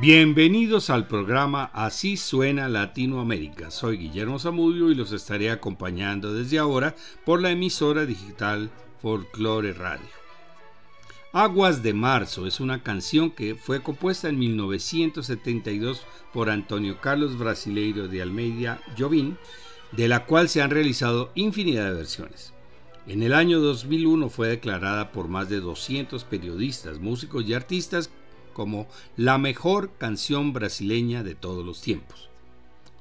Bienvenidos al programa Así suena Latinoamérica. Soy Guillermo Zamudio y los estaré acompañando desde ahora por la emisora digital Folklore Radio. Aguas de Marzo es una canción que fue compuesta en 1972 por Antonio Carlos Brasileiro de Almeida Jobim, de la cual se han realizado infinidad de versiones. En el año 2001 fue declarada por más de 200 periodistas, músicos y artistas como la mejor canción brasileña de todos los tiempos.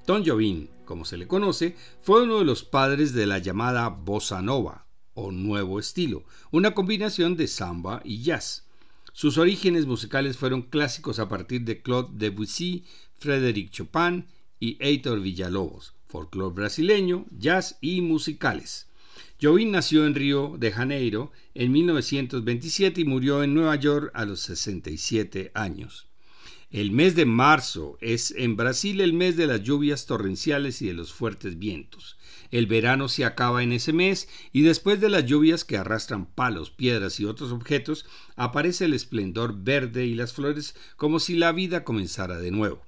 Tom Jobim, como se le conoce, fue uno de los padres de la llamada bossa nova o nuevo estilo, una combinación de samba y jazz. Sus orígenes musicales fueron clásicos a partir de Claude Debussy, Frédéric Chopin y Heitor Villalobos, folclore brasileño, jazz y musicales. Jobim nació en Río de Janeiro en 1927 y murió en Nueva York a los 67 años. El mes de marzo es en Brasil el mes de las lluvias torrenciales y de los fuertes vientos. El verano se acaba en ese mes y después de las lluvias que arrastran palos, piedras y otros objetos, aparece el esplendor verde y las flores como si la vida comenzara de nuevo.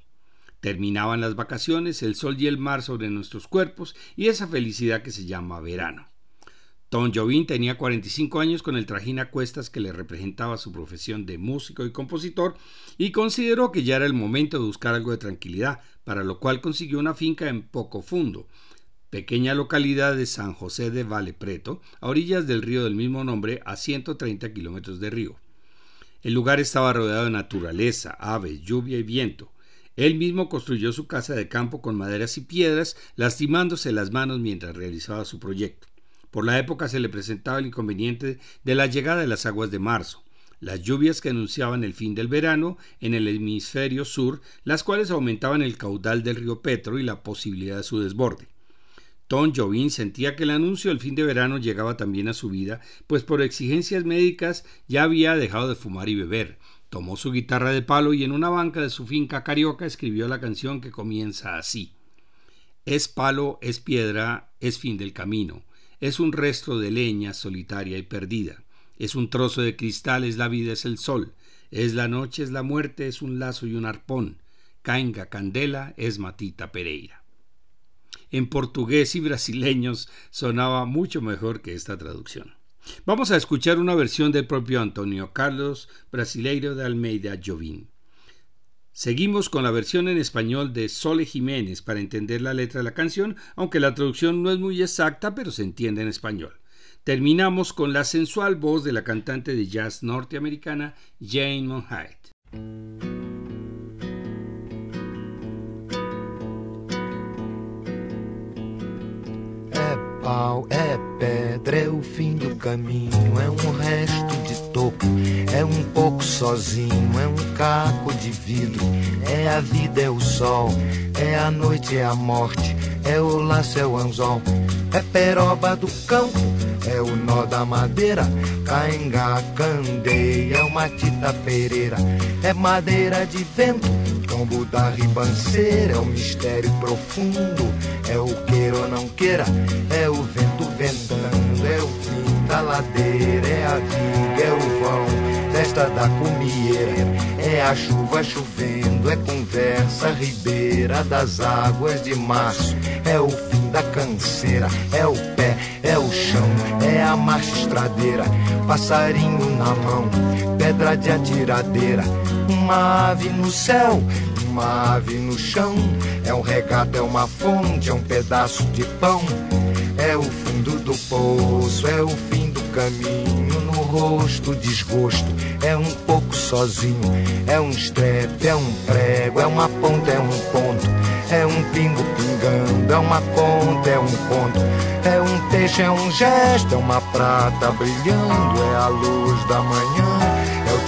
Terminaban las vacaciones, el sol y el mar sobre nuestros cuerpos y esa felicidad que se llama verano. Tom Jobim tenía 45 años con el trajín a cuestas que le representaba su profesión de músico y compositor y consideró que ya era el momento de buscar algo de tranquilidad, para lo cual consiguió una finca en Poco Fundo, pequeña localidad de San José de Vale Preto, a orillas del río del mismo nombre, a 130 kilómetros de río. El lugar estaba rodeado de naturaleza, aves, lluvia y viento. Él mismo construyó su casa de campo con maderas y piedras, lastimándose las manos mientras realizaba su proyecto. Por la época se le presentaba el inconveniente de la llegada de las aguas de marzo, las lluvias que anunciaban el fin del verano en el hemisferio sur, las cuales aumentaban el caudal del río Petro y la posibilidad de su desborde. Tom Jobim sentía que el anuncio del fin de verano llegaba también a su vida, pues por exigencias médicas ya había dejado de fumar y beber. Tomó su guitarra de palo y en una banca de su finca carioca escribió la canción que comienza así. Es palo, es piedra, es fin del camino es un resto de leña solitaria y perdida. Es un trozo de cristal, es la vida, es el sol. Es la noche, es la muerte, es un lazo y un arpón. Cainga Candela es Matita Pereira. En portugués y brasileños sonaba mucho mejor que esta traducción. Vamos a escuchar una versión del propio Antonio Carlos Brasileiro de Almeida Jovim. Seguimos con la versión en español de Sole Jiménez para entender la letra de la canción, aunque la traducción no es muy exacta, pero se entiende en español. Terminamos con la sensual voz de la cantante de jazz norteamericana Jane Monheit. Pau, é pedra, é o fim do caminho, é um resto de topo, é um pouco sozinho, é um caco de vidro, é a vida, é o sol, é a noite, é a morte, é o laço, é o anzol, é peroba do campo, é o nó da madeira, cainga, candeia, é uma tita pereira, é madeira de vento, tombo da ribanceira, é o mistério profundo, é o queira ou não queira, é o vento ventando, é o fim da ladeira, é a viga, é o vão, festa da comieira, é a chuva chovendo, é conversa ribeira das águas de março, é o fim da canseira, é o pé, é o chão, é a marcha estradeira, passarinho na mão, pedra de atiradeira, uma ave no céu, uma ave no chão, é um regato, é uma fonte, é um pedaço de pão, é o fundo do poço, é o fim do caminho, no rosto desgosto, é um pouco sozinho, é um estrepe, é um prego, é uma ponta, é um ponto, é um pingo pingando, é uma conta, é um conto, é um peixe, é um gesto, é uma prata brilhando, é a luz da manhã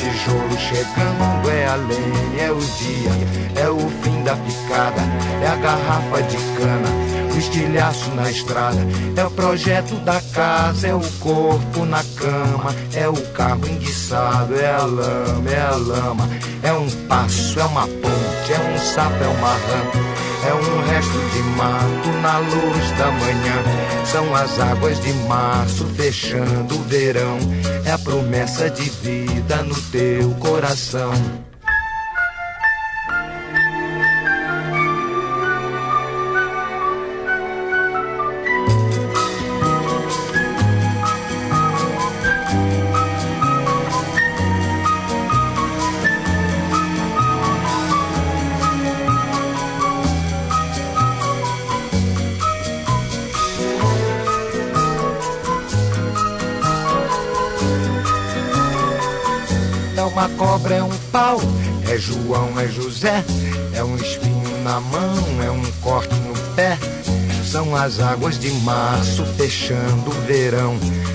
tijolo chegando, é a lenha, é o dia, é o fim da picada, é a garrafa de cana, o estilhaço na estrada, é o projeto da casa, é o corpo na cama, é o carro enguiçado, é a lama, é a lama, é um passo, é uma é um sapo, é uma rampa. É um resto de mato na luz da manhã. São as águas de março fechando o verão. É a promessa de vida no teu coração. Uma cobra, é um pau, é João, é José, é um espinho na mão, é um corte no pé. São as águas de março fechando o verão.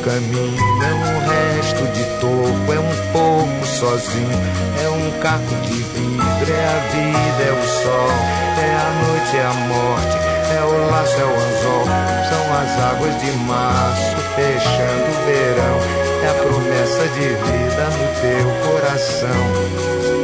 caminho é um resto de toco, é um pouco sozinho, é um caco de vidro, é a vida, é o sol, é a noite, é a morte, é o laço, é o anzol, são as águas de março fechando o verão, é a promessa de vida no teu coração.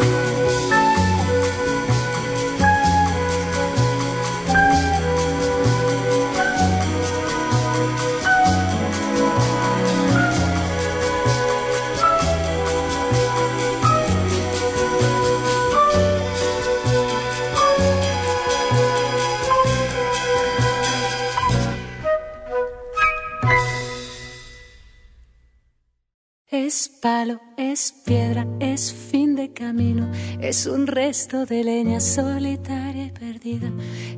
Palo, es piedra, es fin de camino, es un resto de leña solitaria y perdida,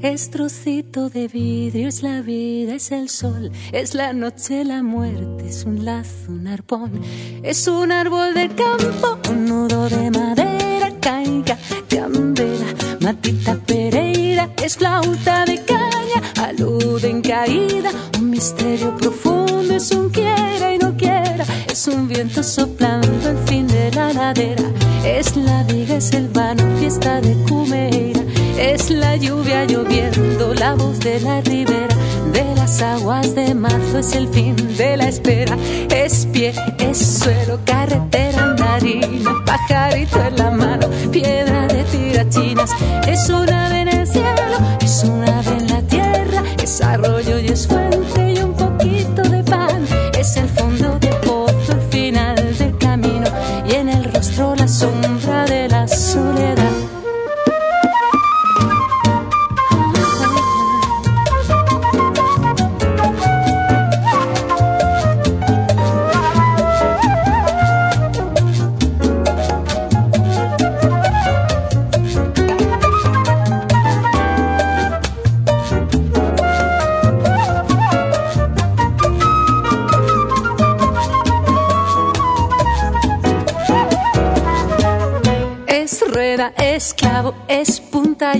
es trocito de vidrio, es la vida, es el sol, es la noche, la muerte, es un lazo, un arpón, es un árbol de campo, un nudo de madera, caiga, candela, matita pereira, es flauta de caña, alude en caída, un misterio profundo, un viento soplando el fin de la ladera. Es la viga, es el vano, fiesta de Cumeira. Es la lluvia lloviendo, la voz de la ribera. De las aguas de marzo es el fin de la espera. Es pie, es suelo, carretera, andarina. Pajarito en la mano, piedra de tirachinas.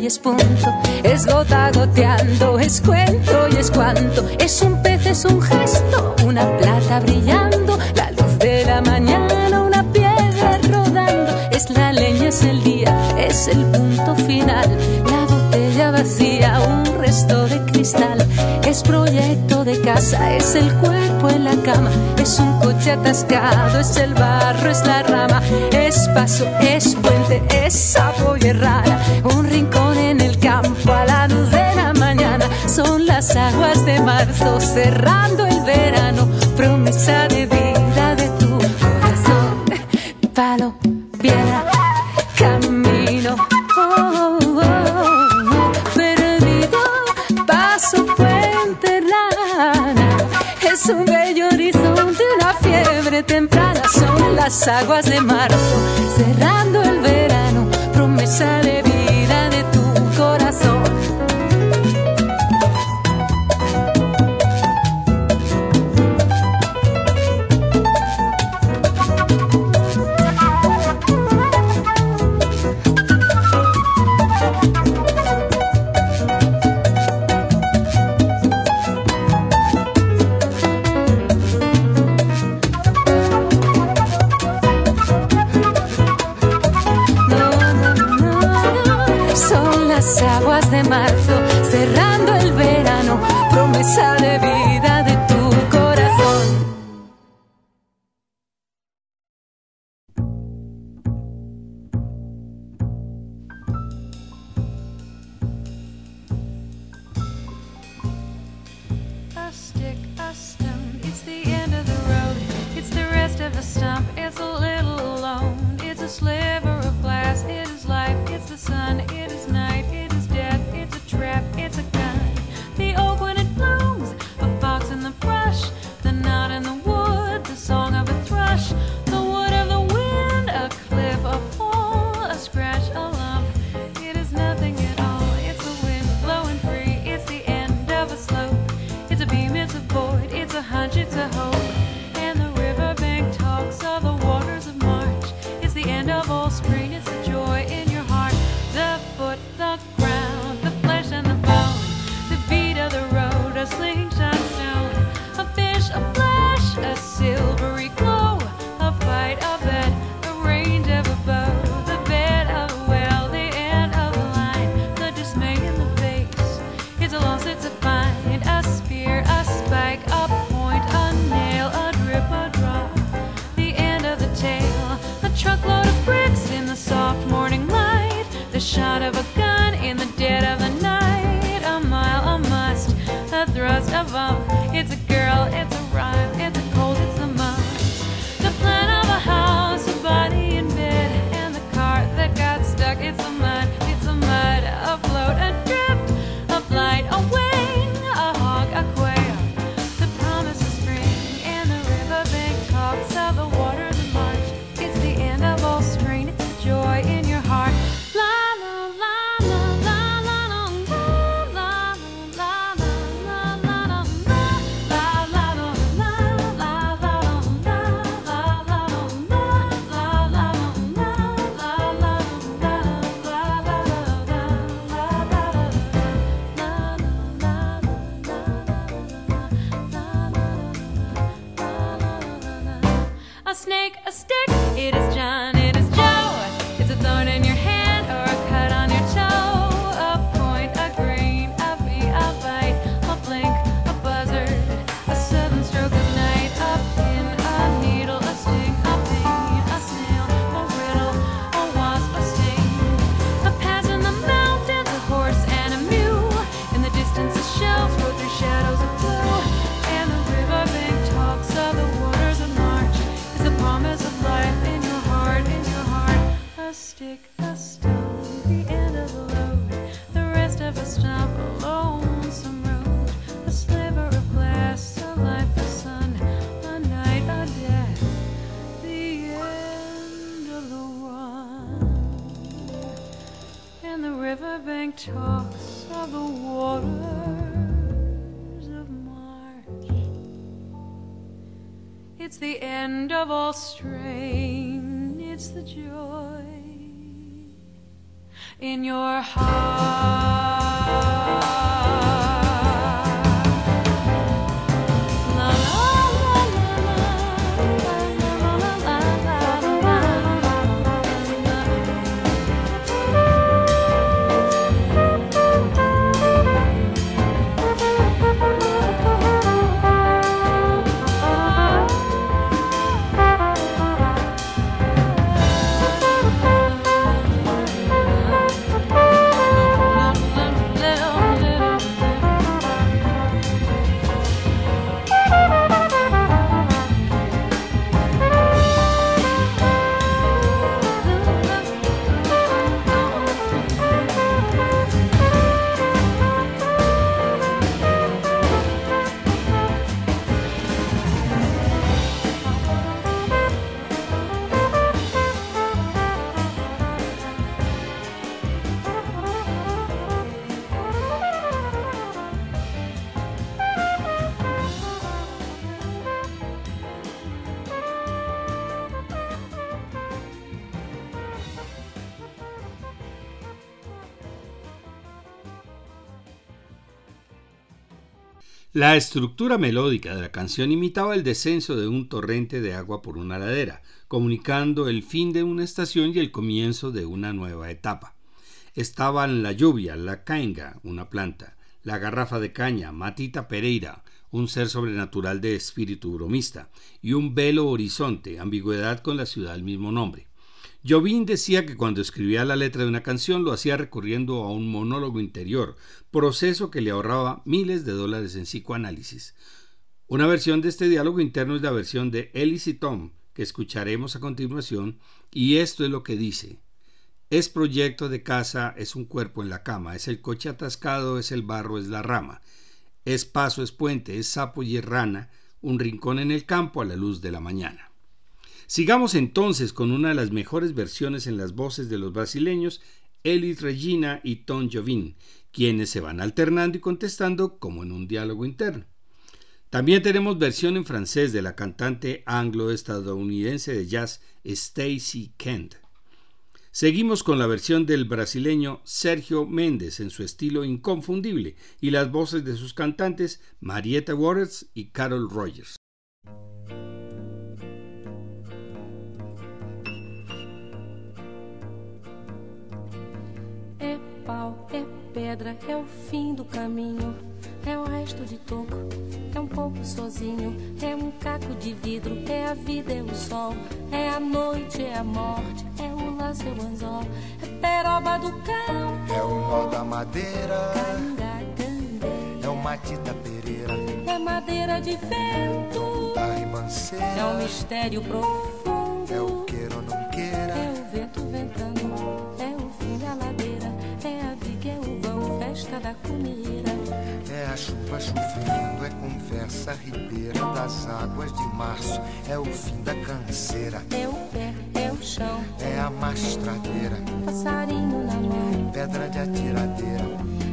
Es punto, es gota goteando, es cuento y es cuanto, es un pez, es un gesto, una plata brillando, la luz de la mañana, una piedra rodando, es la leña, es el día, es el punto final, la botella vacía, un resto de cristal, es proyecto de casa, es el cuerpo en la cama, es un coche atascado, es el barro, es la rama, es paso, es puente, es sapo y rara, las aguas de marzo cerrando el verano, promesa de vida de tu corazón, palo, piedra, camino. Oh, oh, oh, perdido, paso, puente, rana, es un bello horizonte, una fiebre temprana, son las aguas de marzo cerrando La estructura melódica de la canción imitaba el descenso de un torrente de agua por una ladera, comunicando el fin de una estación y el comienzo de una nueva etapa. Estaban la lluvia, la cainga, una planta, la garrafa de caña, Matita Pereira, un ser sobrenatural de espíritu bromista, y un velo horizonte, ambigüedad con la ciudad del mismo nombre. Jobim decía que cuando escribía la letra de una canción lo hacía recurriendo a un monólogo interior, proceso que le ahorraba miles de dólares en psicoanálisis. Una versión de este diálogo interno es la versión de Ellis y Tom, que escucharemos a continuación, y esto es lo que dice. Es proyecto de casa, es un cuerpo en la cama, es el coche atascado, es el barro, es la rama. Es paso, es puente, es sapo y es rana, un rincón en el campo a la luz de la mañana. Sigamos entonces con una de las mejores versiones en las voces de los brasileños, Elis Regina y Tom Jobim, quienes se van alternando y contestando como en un diálogo interno. También tenemos versión en francés de la cantante anglo-estadounidense de jazz Stacy Kent. Seguimos con la versión del brasileño Sergio Méndez en su estilo inconfundible y las voces de sus cantantes Marietta Waters y Carol Rogers. Pau, é pedra, é o fim do caminho. É o resto de toco, é um pouco sozinho. É um caco de vidro, é a vida, é o sol. É a noite, é a morte, é o laço, é o anzol. É peroba do campo, É o nó da madeira, é o Matita Pereira, É madeira de vento, da é um ribanceira, mistério profundo. é o queira da comida. é a chuva chovendo, é conversa ribeira das águas de março, é o fim da canseira, É o pé, é o chão, é a mastradeira, passarinho na mão. pedra de atiradeira,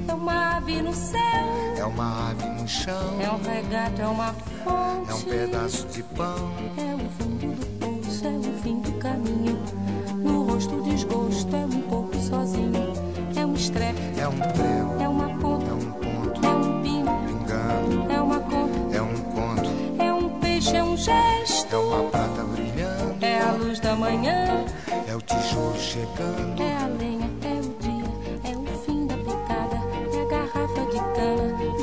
É uma ave no céu, é uma ave no chão, é um regato, é uma fonte. é um pedaço de pão, É o fundo do poço, é o fim do caminho. No rosto desgosto, é um pouco sozinho. É um estrepe, é um prego, é gesto. é uma prata brilhando, É a luz da manhã, é o tijolo chegando, é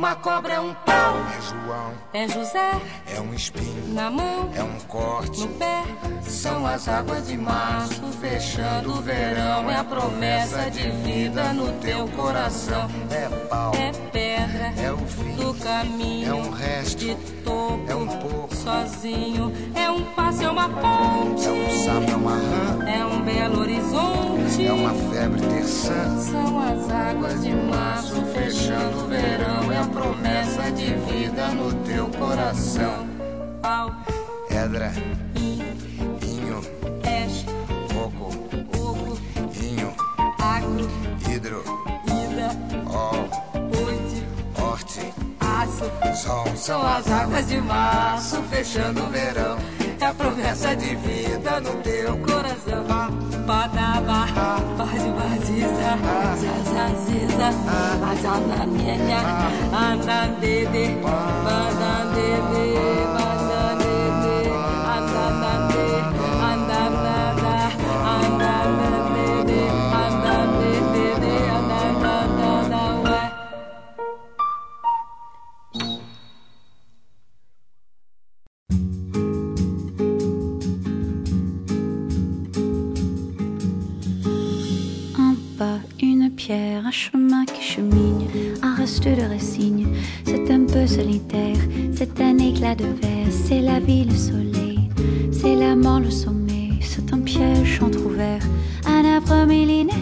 Uma cobra, é um pau. É João, É José é um espinho, na mão, é um corte. no pé. São as águas de março, fechando o verão. É a promessa de vida no teu coração. É pau, É pedra é o fim, do caminho. é um resto, de topo, é um pouco. sozinho. É um passo, é uma ponte. é um sapo, é uma rã, É um belo horizonte. é uma febre terçã. São as águas de março Fechando o verão, é a promessa de vida no teu coração. Pau, Edra, in, inho, es, coco, ovo, inho, agro, hidro, oite, horte, aço. São as águas de março fechando o verão. É a promessa de vida no teu coração. Badaba, bade badiza, zazaziza, azananenha, andandede, bandandede, bandandede, un chemin qui chemine, un reste de résigne. C'est un peu solitaire, c'est un éclat de verre, c'est la vie, le soleil, c'est la mort, le sommeil. C'est un piège entrouvert, un arbre millénaire,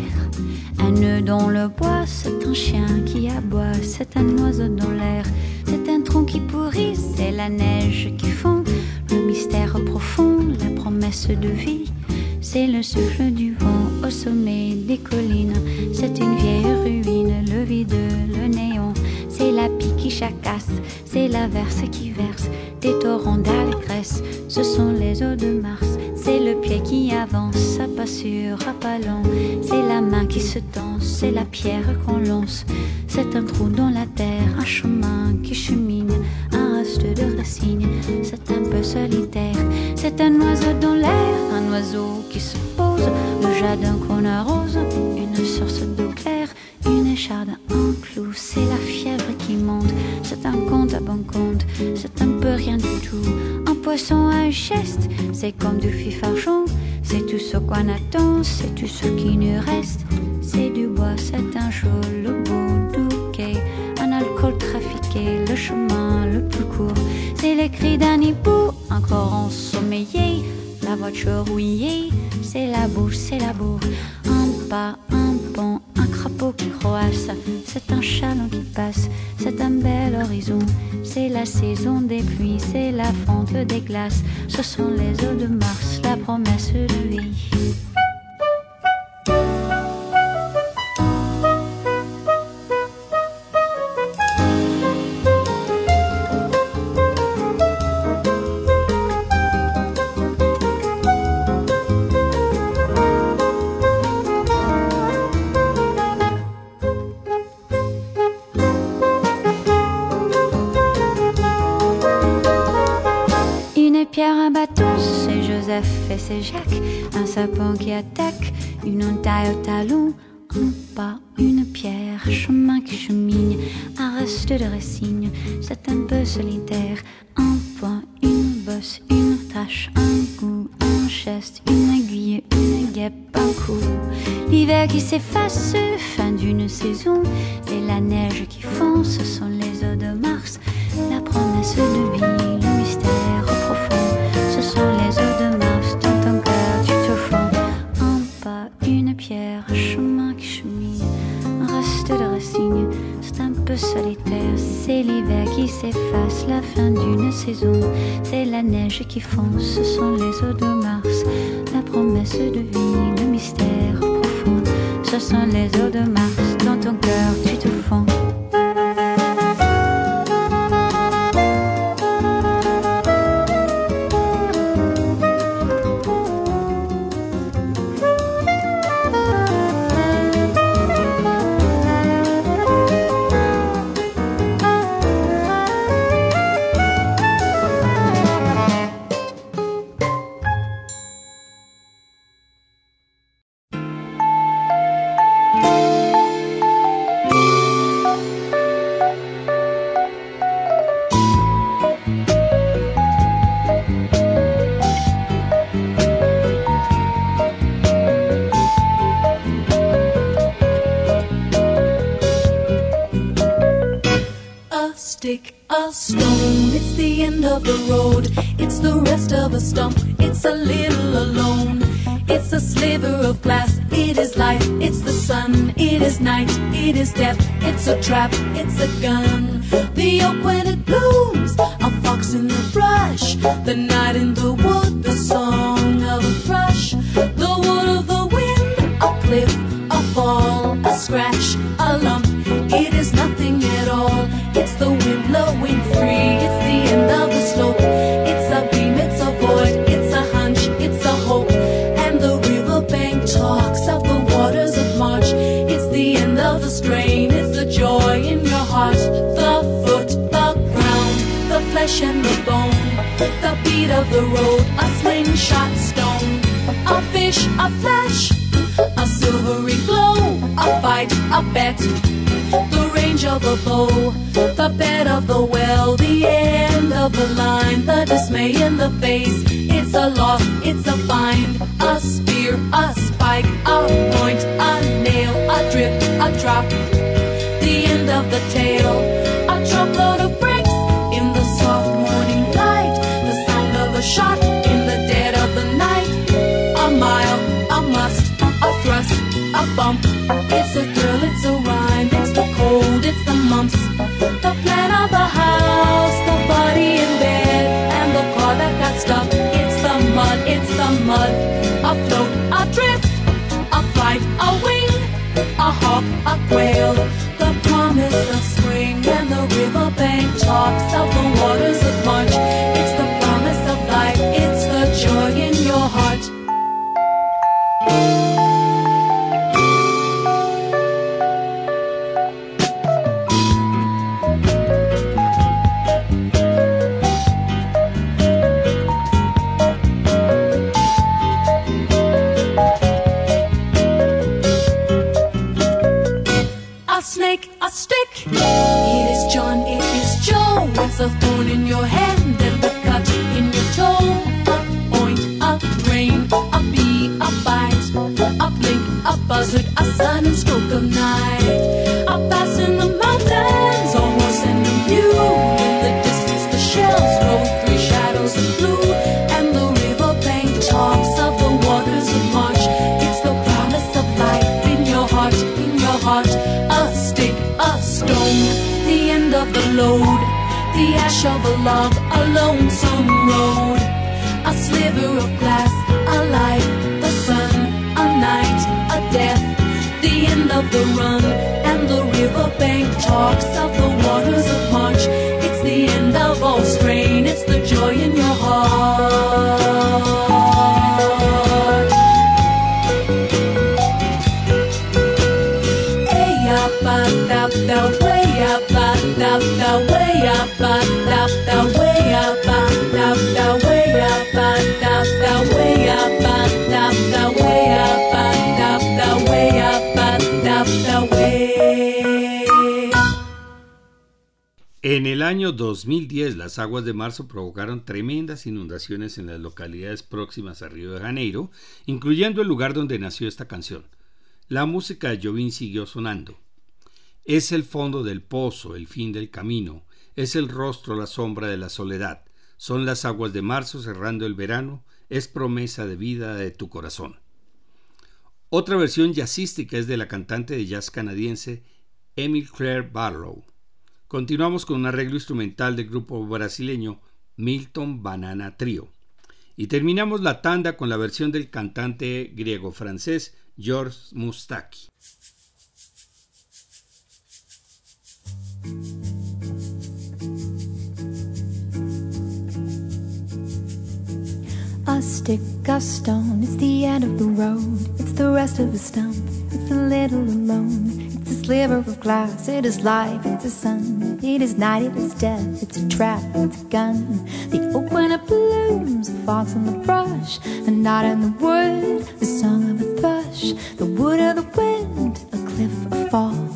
un nœud dans le bois, c'est un chien qui aboie, c'est un oiseau dans l'air, c'est un tronc qui pourrit, c'est la neige qui fond, le mystère profond, la promesse de vie. C'est le souffle du vent au sommet des collines. C'est une ruine, le vide, le néon. C'est la pie qui chacasse, c'est l'averse qui verse des torrents d'allégresse. Ce sont les eaux de Mars. C'est le pied qui avance, à pas sûr, à pas long. C'est la main qui se tend, c'est la pierre qu'on lance. C'est un trou dans la terre, un chemin qui chemine, un reste de racines. C'est un peu solitaire, c'est un oiseau dans l'air, un oiseau qui se pose, le jardin qu'on arrose, une source d'eau claire, un clou, c'est la fièvre qui monte, c'est un compte à bon compte, c'est un peu rien du tout, un poisson à une geste, c'est comme du fif argent, c'est tout ce qu'on attend, c'est tout ce qui nous reste, c'est du bois, c'est un jour le bout du quai, un alcool trafiqué, le chemin le plus court, c'est les cris d'un hibou, encore ensommeillé, la voiture rouillée, c'est la bouche, c'est la bourre, un pas, un pont, un crapaud qui croasse, c'est un chaland qui passe, c'est un bel horizon, c'est la saison des pluies, c'est la fonte des glaces, ce sont les eaux de Mars, la promesse de vie. Un sapin qui attaque, une entaille au talon. Un pas, une pierre, chemin qui chemine, un reste de résigne. C'est un peu solitaire. Un point, une bosse, une tache, un goût, un geste, une aiguille, une guêpe, un coup. L'hiver qui s'efface, fin d'une saison. C'est la neige qui fond, ce sont les eaux de Mars. La promesse de vie, solitaire, c'est l'hiver qui s'efface, la fin d'une saison. C'est la neige qui fond, ce sont les eaux de Mars. La promesse de vie, le mystère profond. Ce sont les eaux de Mars The oak when it blooms. A fox in the brush. The night in the wood. The song Beat of the road. A slingshot stone. A fish, a flash. A silvery glow. A fight, a bet the range of a bow, the bed of the well, the end of the line, the dismay in the face. It's a loss, it's a find, a spear, a spike, a point, a nail, a drip, a drop. The end of the tale, a truckload of bump. It's a girl, it's a rhyme, it's the cold, it's the mumps. The plan of the house, the body in bed, and the car that got stuck. It's the mud, it's the mud. A float, a drift, a flight, a wing, a hawk, a quail. The promise of spring and the riverbank talks of En el año 2010, las aguas de marzo provocaron tremendas inundaciones en las localidades próximas a Río de Janeiro, incluyendo el lugar donde nació esta canción. La música de Jobim siguió sonando. Es el fondo del pozo, el fin del camino, es el rostro, la sombra de la soledad, son las aguas de marzo cerrando el verano, es promesa de vida de tu corazón. Otra versión jazzística es de la cantante de jazz canadiense Emily Claire Barrow. Continuamos con un arreglo instrumental del grupo brasileño Milton Banana Trio. Y terminamos la tanda con la versión del cantante griego-francés George Moustaki. Stone, it's the end of the road. It's the rest of it's a little alone. Sliver of glass, it is life, it's a sun. It is night, it is death, it's a trap, it's a gun. The oak when blooms, a fox in the brush, the knot in the wood, the song of a thrush, the wood of the wind, a cliff, a fall,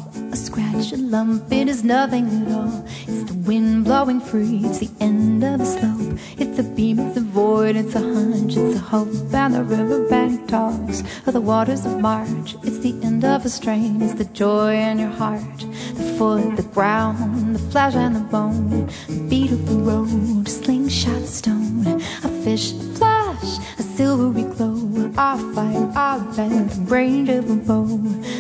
a lump, it is nothing at all. It's the wind blowing free, it's the end of a slope, it's a beam, it's a void, it's a hunch, it's a hope, and the riverbank talks. Of the waters of March. It's the end of a strain, it's the joy in your heart, the foot, the ground, the flesh and the bone, the beat of the road, a slingshot stone, a fish, flash, a silvery glow, our fire, our bed, the range of a bow,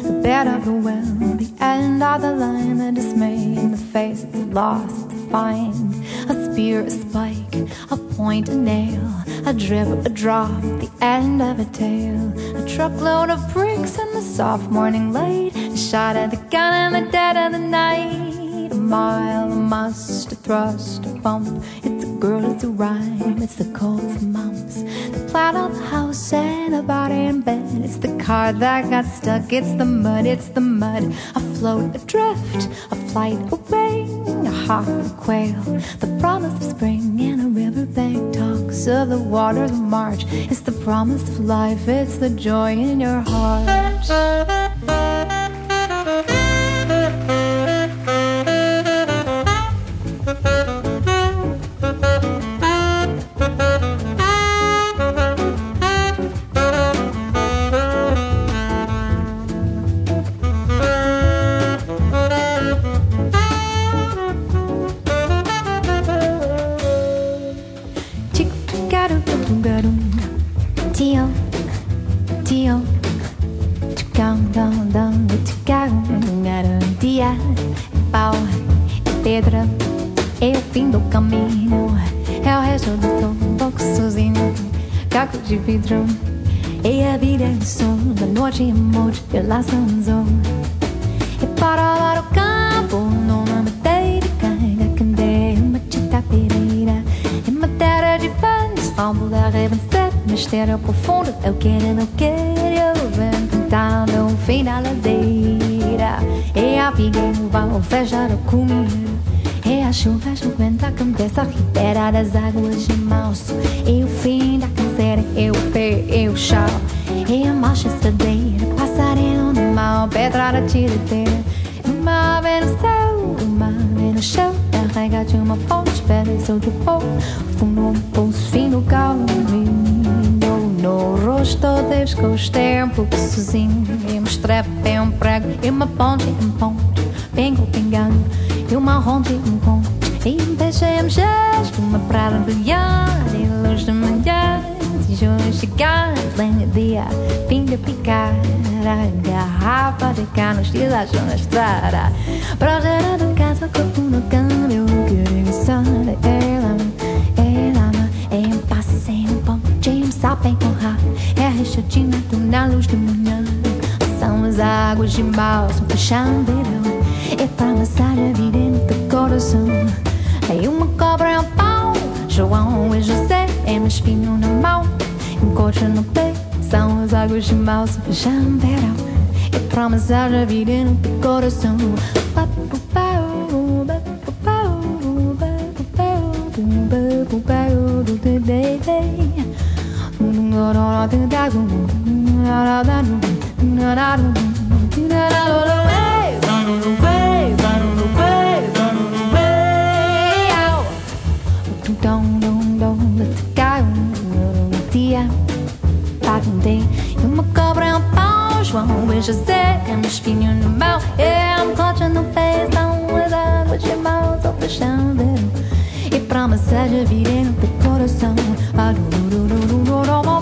the bed of the well, the end of the line, the dismay the face, the lost, the find, a spear, a spike, a point, a nail, a drip, a drop, the end of a tale, a truckload of bricks in the soft morning light, a shot at the gun in the dead of the night, a mile, a must, a thrust, a bump. It's girl, it's a rhyme, it's the cold, it's the plow of the house and a body in bed. It's the car that got stuck, it's the mud, it's the mud, afloat, adrift, a flight away, a hawk, a quail, the promise of spring and a riverbank talks of the waters of March. It's the promise of life, it's the joy in your heart. Comigo. É a chuva, chovendo a cabeça, ribeira das águas de março. É o fim da canseira, é o pé, é o chão. É a marcha estradeira, passarinho no mal, pedra da tiradeira. Uma vez no céu, uma vez no chão. Carrega de uma fonte, pedaço de pó. Fundo pulso, fim do caminho. No rosto desde os tempos sozinho. Picar, a garrafa de canos, e lá na estrada. Projeto do casa, corpo no câmbio. Querendo sana, ela, ela, é um passeio, um sapem com ra. É rechadinha na luz de manhã. São as águas de balsam puxando verão. É pra amassar a vida no coração. É uma cobra e um pau. João e José é um espinho na mão. Um coche no pé. São as águas de verão. É pra amassar a vida no teu coração. E João e José é um espinho no mão, é um coche no são as águas de mal, só fechando verão. E pra massagem vida no teu coração. un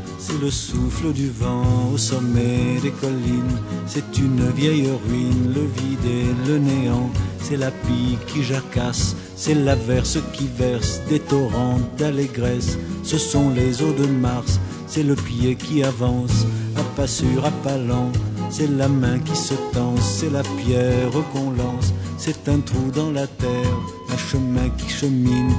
c'est le souffle du vent au sommet des collines. C'est une vieille ruine, le vide et le néant. C'est la pie qui jacasse, c'est l'averse qui verse des torrents d'allégresse. Ce sont les eaux de Mars, c'est le pied qui avance, à pas sûr, à pas lent. C'est la main qui se tend, c'est la pierre qu'on lance. C'est un trou dans la terre, un chemin qui chemine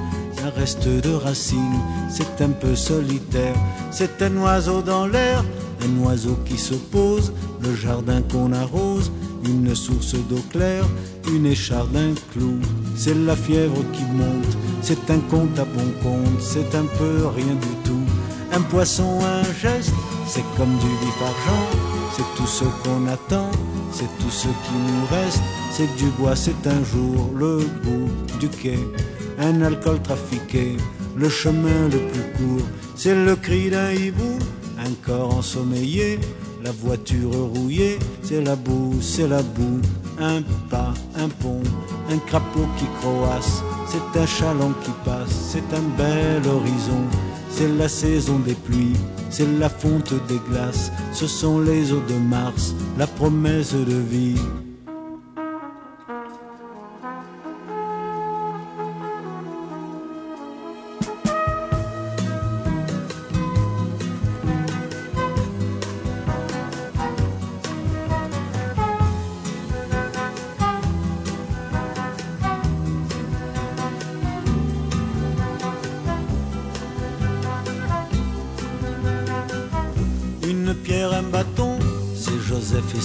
reste de racines, c'est un peu solitaire, c'est un oiseau dans l'air, un oiseau qui se pose, le jardin qu'on arrose, une source d'eau claire, une écharde, un clou, c'est la fièvre qui monte, c'est un compte à bon compte, c'est un peu rien du tout, un poisson, un geste, c'est comme du vif argent, c'est tout ce qu'on attend, c'est tout ce qui nous reste, c'est du bois, c'est un jour le bout du quai un alcool trafiqué, le chemin le plus court, c'est le cri d'un hibou, un corps ensommeillé, la voiture rouillée, c'est la boue, c'est la boue, un pas, un pont, un crapaud qui croasse, c'est un chaland qui passe, c'est un bel horizon, c'est la saison des pluies, c'est la fonte des glaces, ce sont les eaux de Mars, la promesse de vie.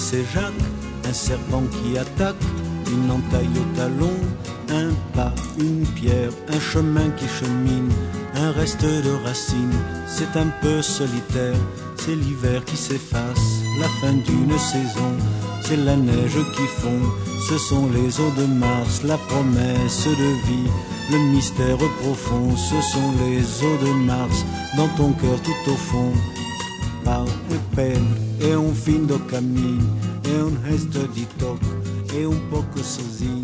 C'est Jacques, un serpent qui attaque, une entaille au talon, un pas, une pierre, un chemin qui chemine, un reste de racines, c'est un peu solitaire, c'est l'hiver qui s'efface, la fin d'une saison, c'est la neige qui fond, ce sont les eaux de Mars, la promesse de vie, le mystère profond, ce sont les eaux de Mars, dans ton cœur tout au fond, pau e pele é um fim do caminho, é um resto de toque, é um pouco sozinho.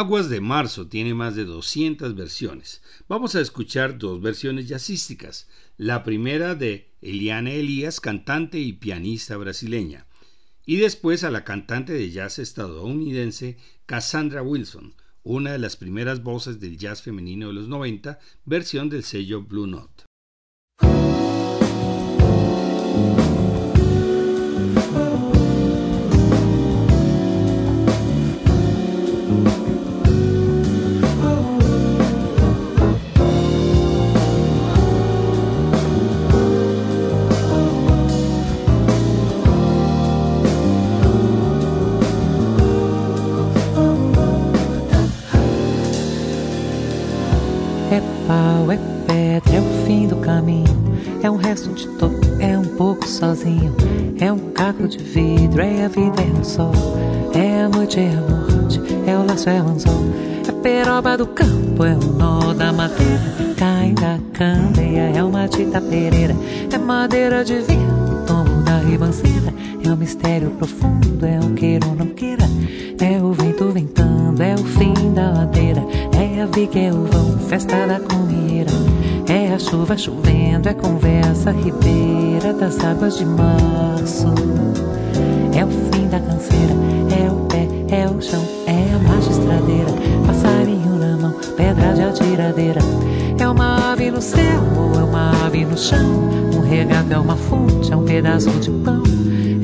Aguas de Marzo tiene más de 200 versiones. Vamos a escuchar dos versiones jazzísticas. La primera de Eliane Elías, cantante y pianista brasileña. Y después a la cantante de jazz estadounidense Cassandra Wilson, una de las primeras voces del jazz femenino de los 90, versión del sello Blue Note. Resto de topo, é um pouco sozinho. É um caco de vidro, é a vida, é o sol. É a noite, é a morte, é o laço, é o anzol. É peroba do campo, é o nó da madeira. Cai da candeia, é uma tita pereira. É madeira de vinho, tomo da ribanceira. É um mistério profundo, é um queira ou não queira. É o vento ventando, é o fim da ladeira. É a viga, é o vão, festa da comieira. É a chuva chovendo, é conversa ribeira das águas de março. É o fim da canseira, é o pé, é o chão, é a magistradeira. Passarinho na mão, pedra de atiradeira. É uma ave no céu ou é uma ave no chão. Um regato é uma fonte, é um pedaço de pão.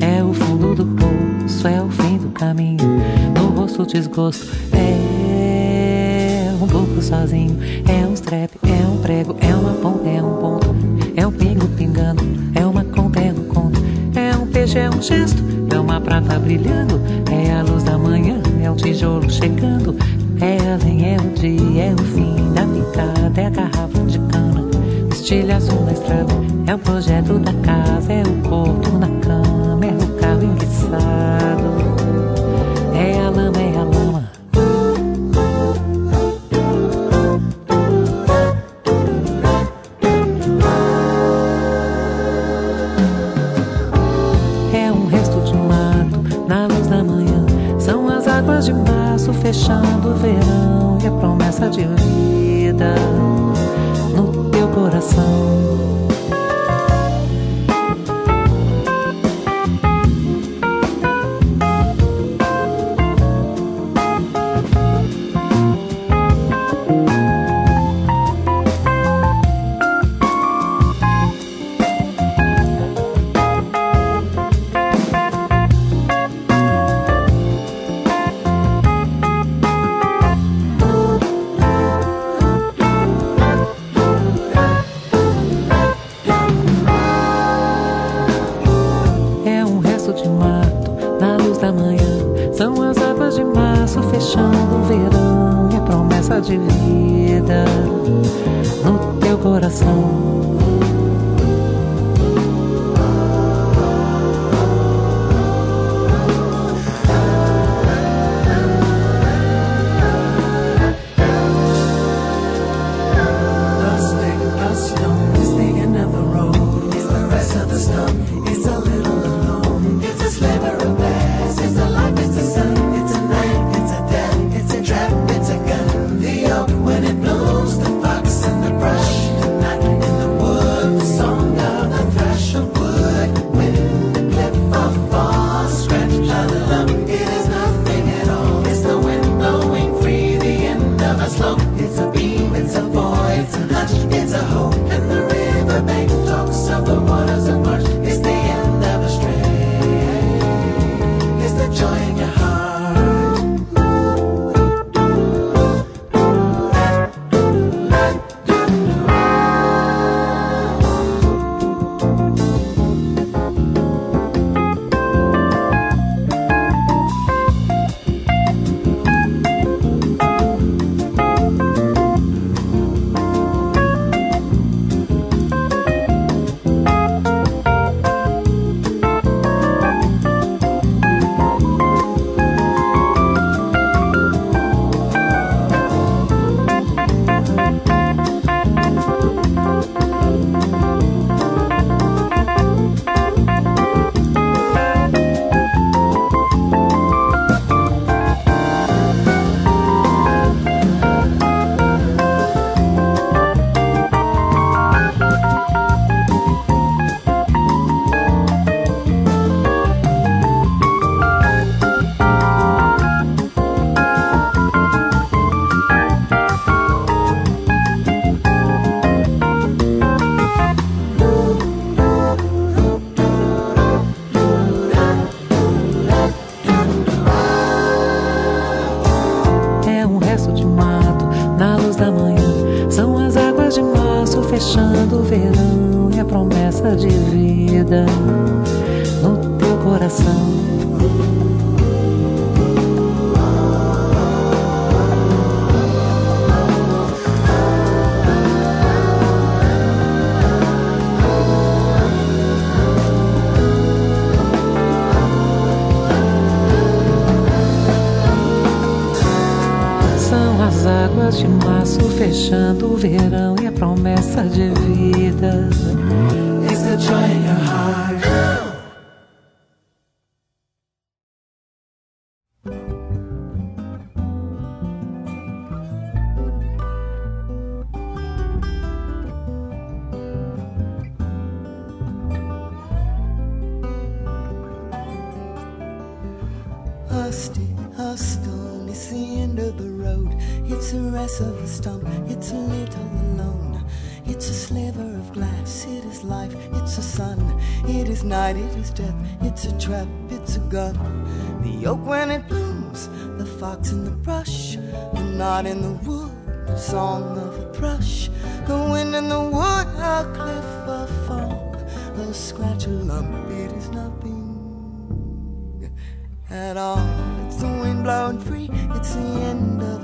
É o fundo do poço, é o fim do caminho. No rosto desgosto, é um pouco sozinho. É um strep, prego, é uma ponta, é um ponto. É um pingo pingando, é uma conta, é um conto. É um peixe, é um gesto, é uma prata brilhando. É a luz da manhã, é o tijolo chegando. É além, é o dia, é o fim da picada, é a garrafa de cana. Estilha azul na estrada, é o projeto da casa, é o corpo na cama, é o carro enguiçado. É a lama, é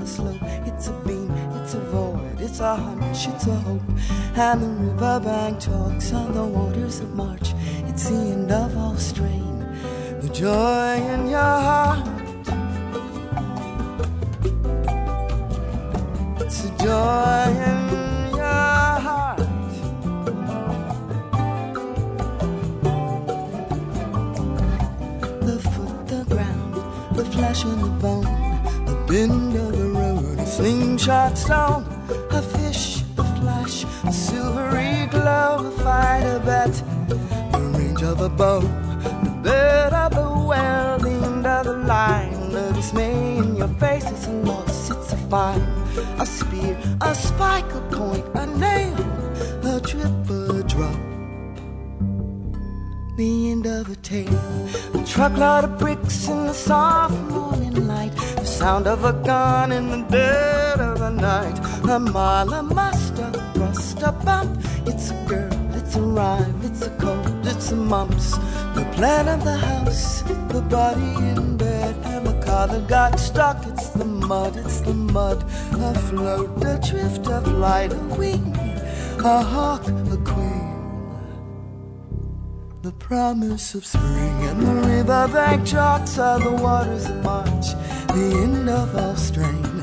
it's a beam, it's a void, it's a hunch, it's a hope, and the riverbank talks on the waters of March, it's the end of all strain the joy in your heart. It's a joy in your heart. The foot, the ground, the flesh and the bone, the bend slingshot stone, a fish, a flash, a silvery glow, a fight, a bet, the range of a bow The bed of the well, the end of the line. The dismay in your face is a loss, it's a fine. A spear, a spike, a point, a nail, a drip, a drop. The end of a tale. A truckload of bricks in the soft morning light. The sound of a gun in the dead of the night. A mile, a muster, thrust, a bump. It's a girl, it's a rhyme, it's a cold, it's a mumps. The plan of the house, the body in bed, and the car that got stuck. It's the mud, it's the mud. A float, a drift a light, a wing, a hawk, a queen. The promise of spring and the riverbank chalks are the waters of March, the end of all strain,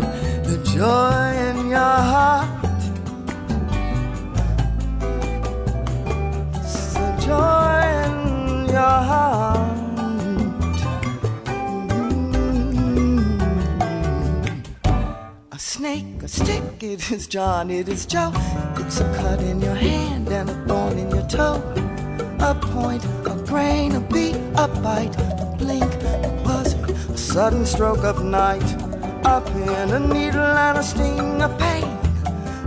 the joy in your heart. It's the joy in your heart. A snake, a stick, it is John, it is Joe. It's a cut in your hand and a thorn in your toe. A point, a grain, a beat, a bite, a blink, a buzzer, a sudden stroke of night. A pin, a needle, and a sting, a pain.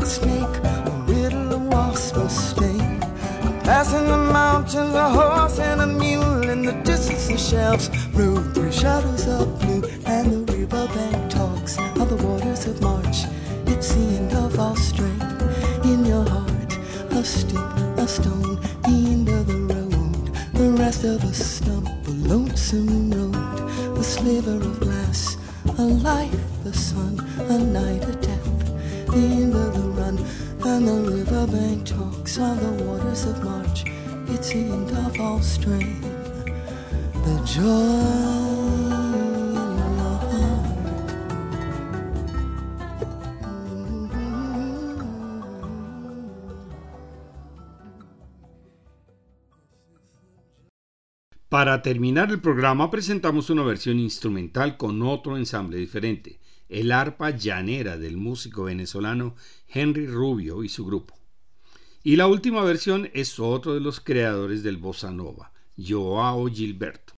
A snake, a riddle, a wasp, a sting. Passing the mountains, a horse and a mule in the distance, the shelves rode through shadows of blue, and the riverbank talks of the waters of March. It's the end of all strength in your heart. A stick, a stone, the end of the road, the rest of a stump, a lonesome road, a sliver of glass, a life, sun, a night, a death, the end of the run and the riverbank talks on the waters of March. It's the end of all strain, the joy. Para terminar el programa presentamos una versión instrumental con otro ensamble diferente el arpa llanera del músico venezolano Henry Rubio y su grupo. Y la última versión es otro de los creadores del bossa nova, Joao Gilberto.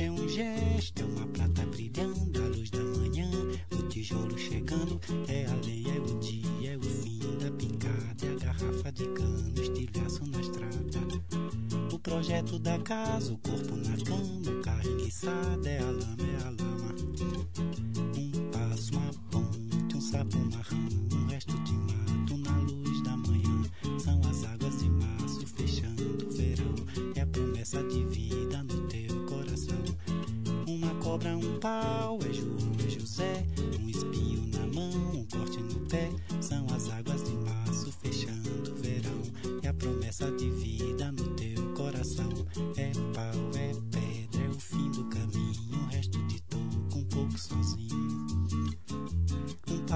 É um gesto, é uma prata brilhando, a luz da manhã, o tijolo chegando, é a lenha, é o dia, é o fim da picada, é a garrafa de cano, estilhaço na estrada. O projeto da casa, o corpo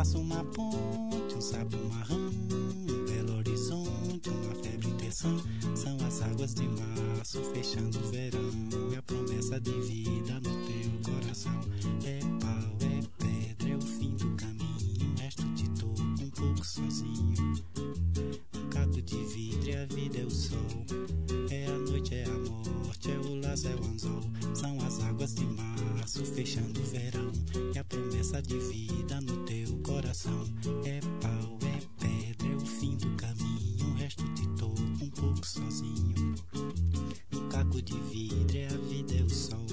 Passo, uma ponte, um sapo marrão, um belo horizonte, uma febre intenção. São as águas de março fechando o verão. De vidro, é a vida, é o sol.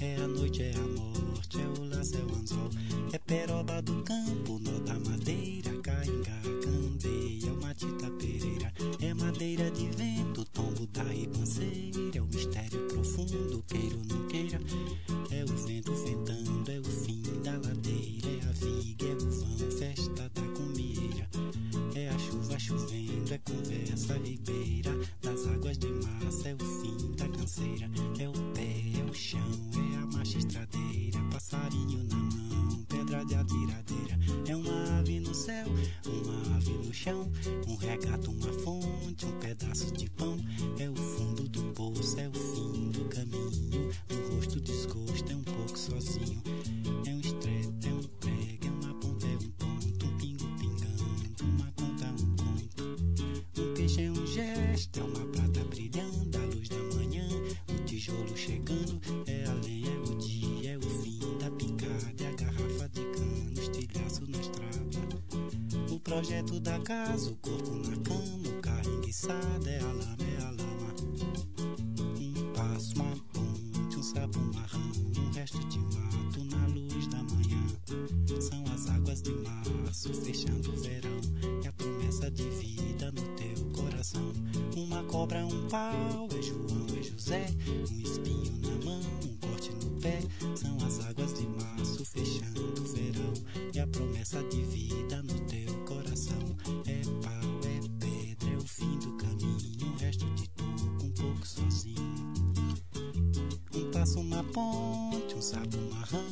É a noite, é a morte, é o laço, é o anzol. É peroba do campo, nó da madeira, cainga, candeia, uma tita pereira. É madeira de vento, tombo da ribanceira. É o mistério profundo, queira ou Então, projeto da casa, o corpo na cama, o carro enguiçado, é a lama, é a lama. Um passo, uma ponte, um sapo marrão, um resto de mato na luz da manhã. São as águas de março fechando o verão. É a promessa de vida no teu coração. Uma cobra, um pau, ponte, um sapo marrão,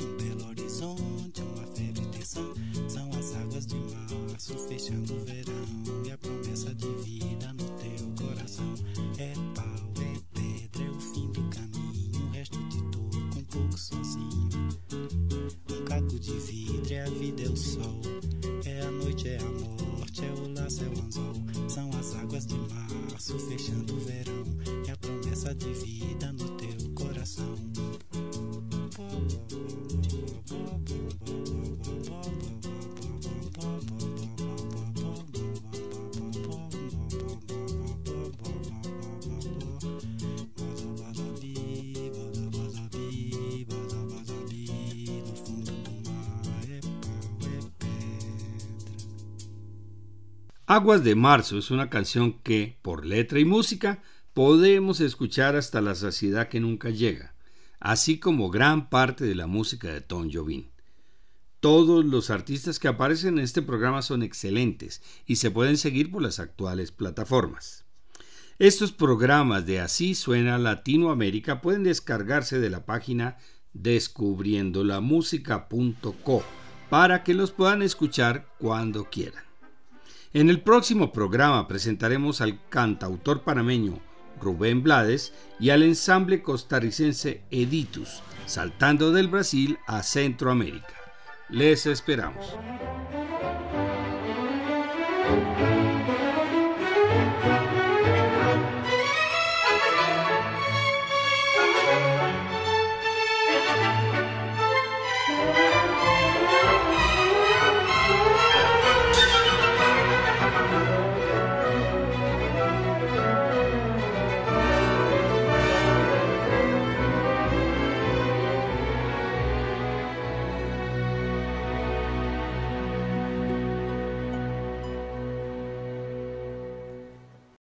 um belo horizonte, uma febre tensão. São as águas de março fechando o verão e a promessa de vida no teu coração. É pau, é pedra, é o fim do caminho, o resto de tudo um pouco sozinho. Um caco de vidro, é a vida, é o sol. É a noite, é a morte, é o laço, é o anzol. São as águas de março fechando o verão. É a promessa de vida no teu Aguas de Marzo es una canción que, por letra y música, podemos escuchar hasta la saciedad que nunca llega, así como gran parte de la música de Tom Jobim. Todos los artistas que aparecen en este programa son excelentes y se pueden seguir por las actuales plataformas. Estos programas de Así suena Latinoamérica pueden descargarse de la página descubriendolamusica.co para que los puedan escuchar cuando quieran. En el próximo programa presentaremos al cantautor panameño Rubén Blades y al ensamble costarricense Editus, saltando del Brasil a Centroamérica. Les esperamos.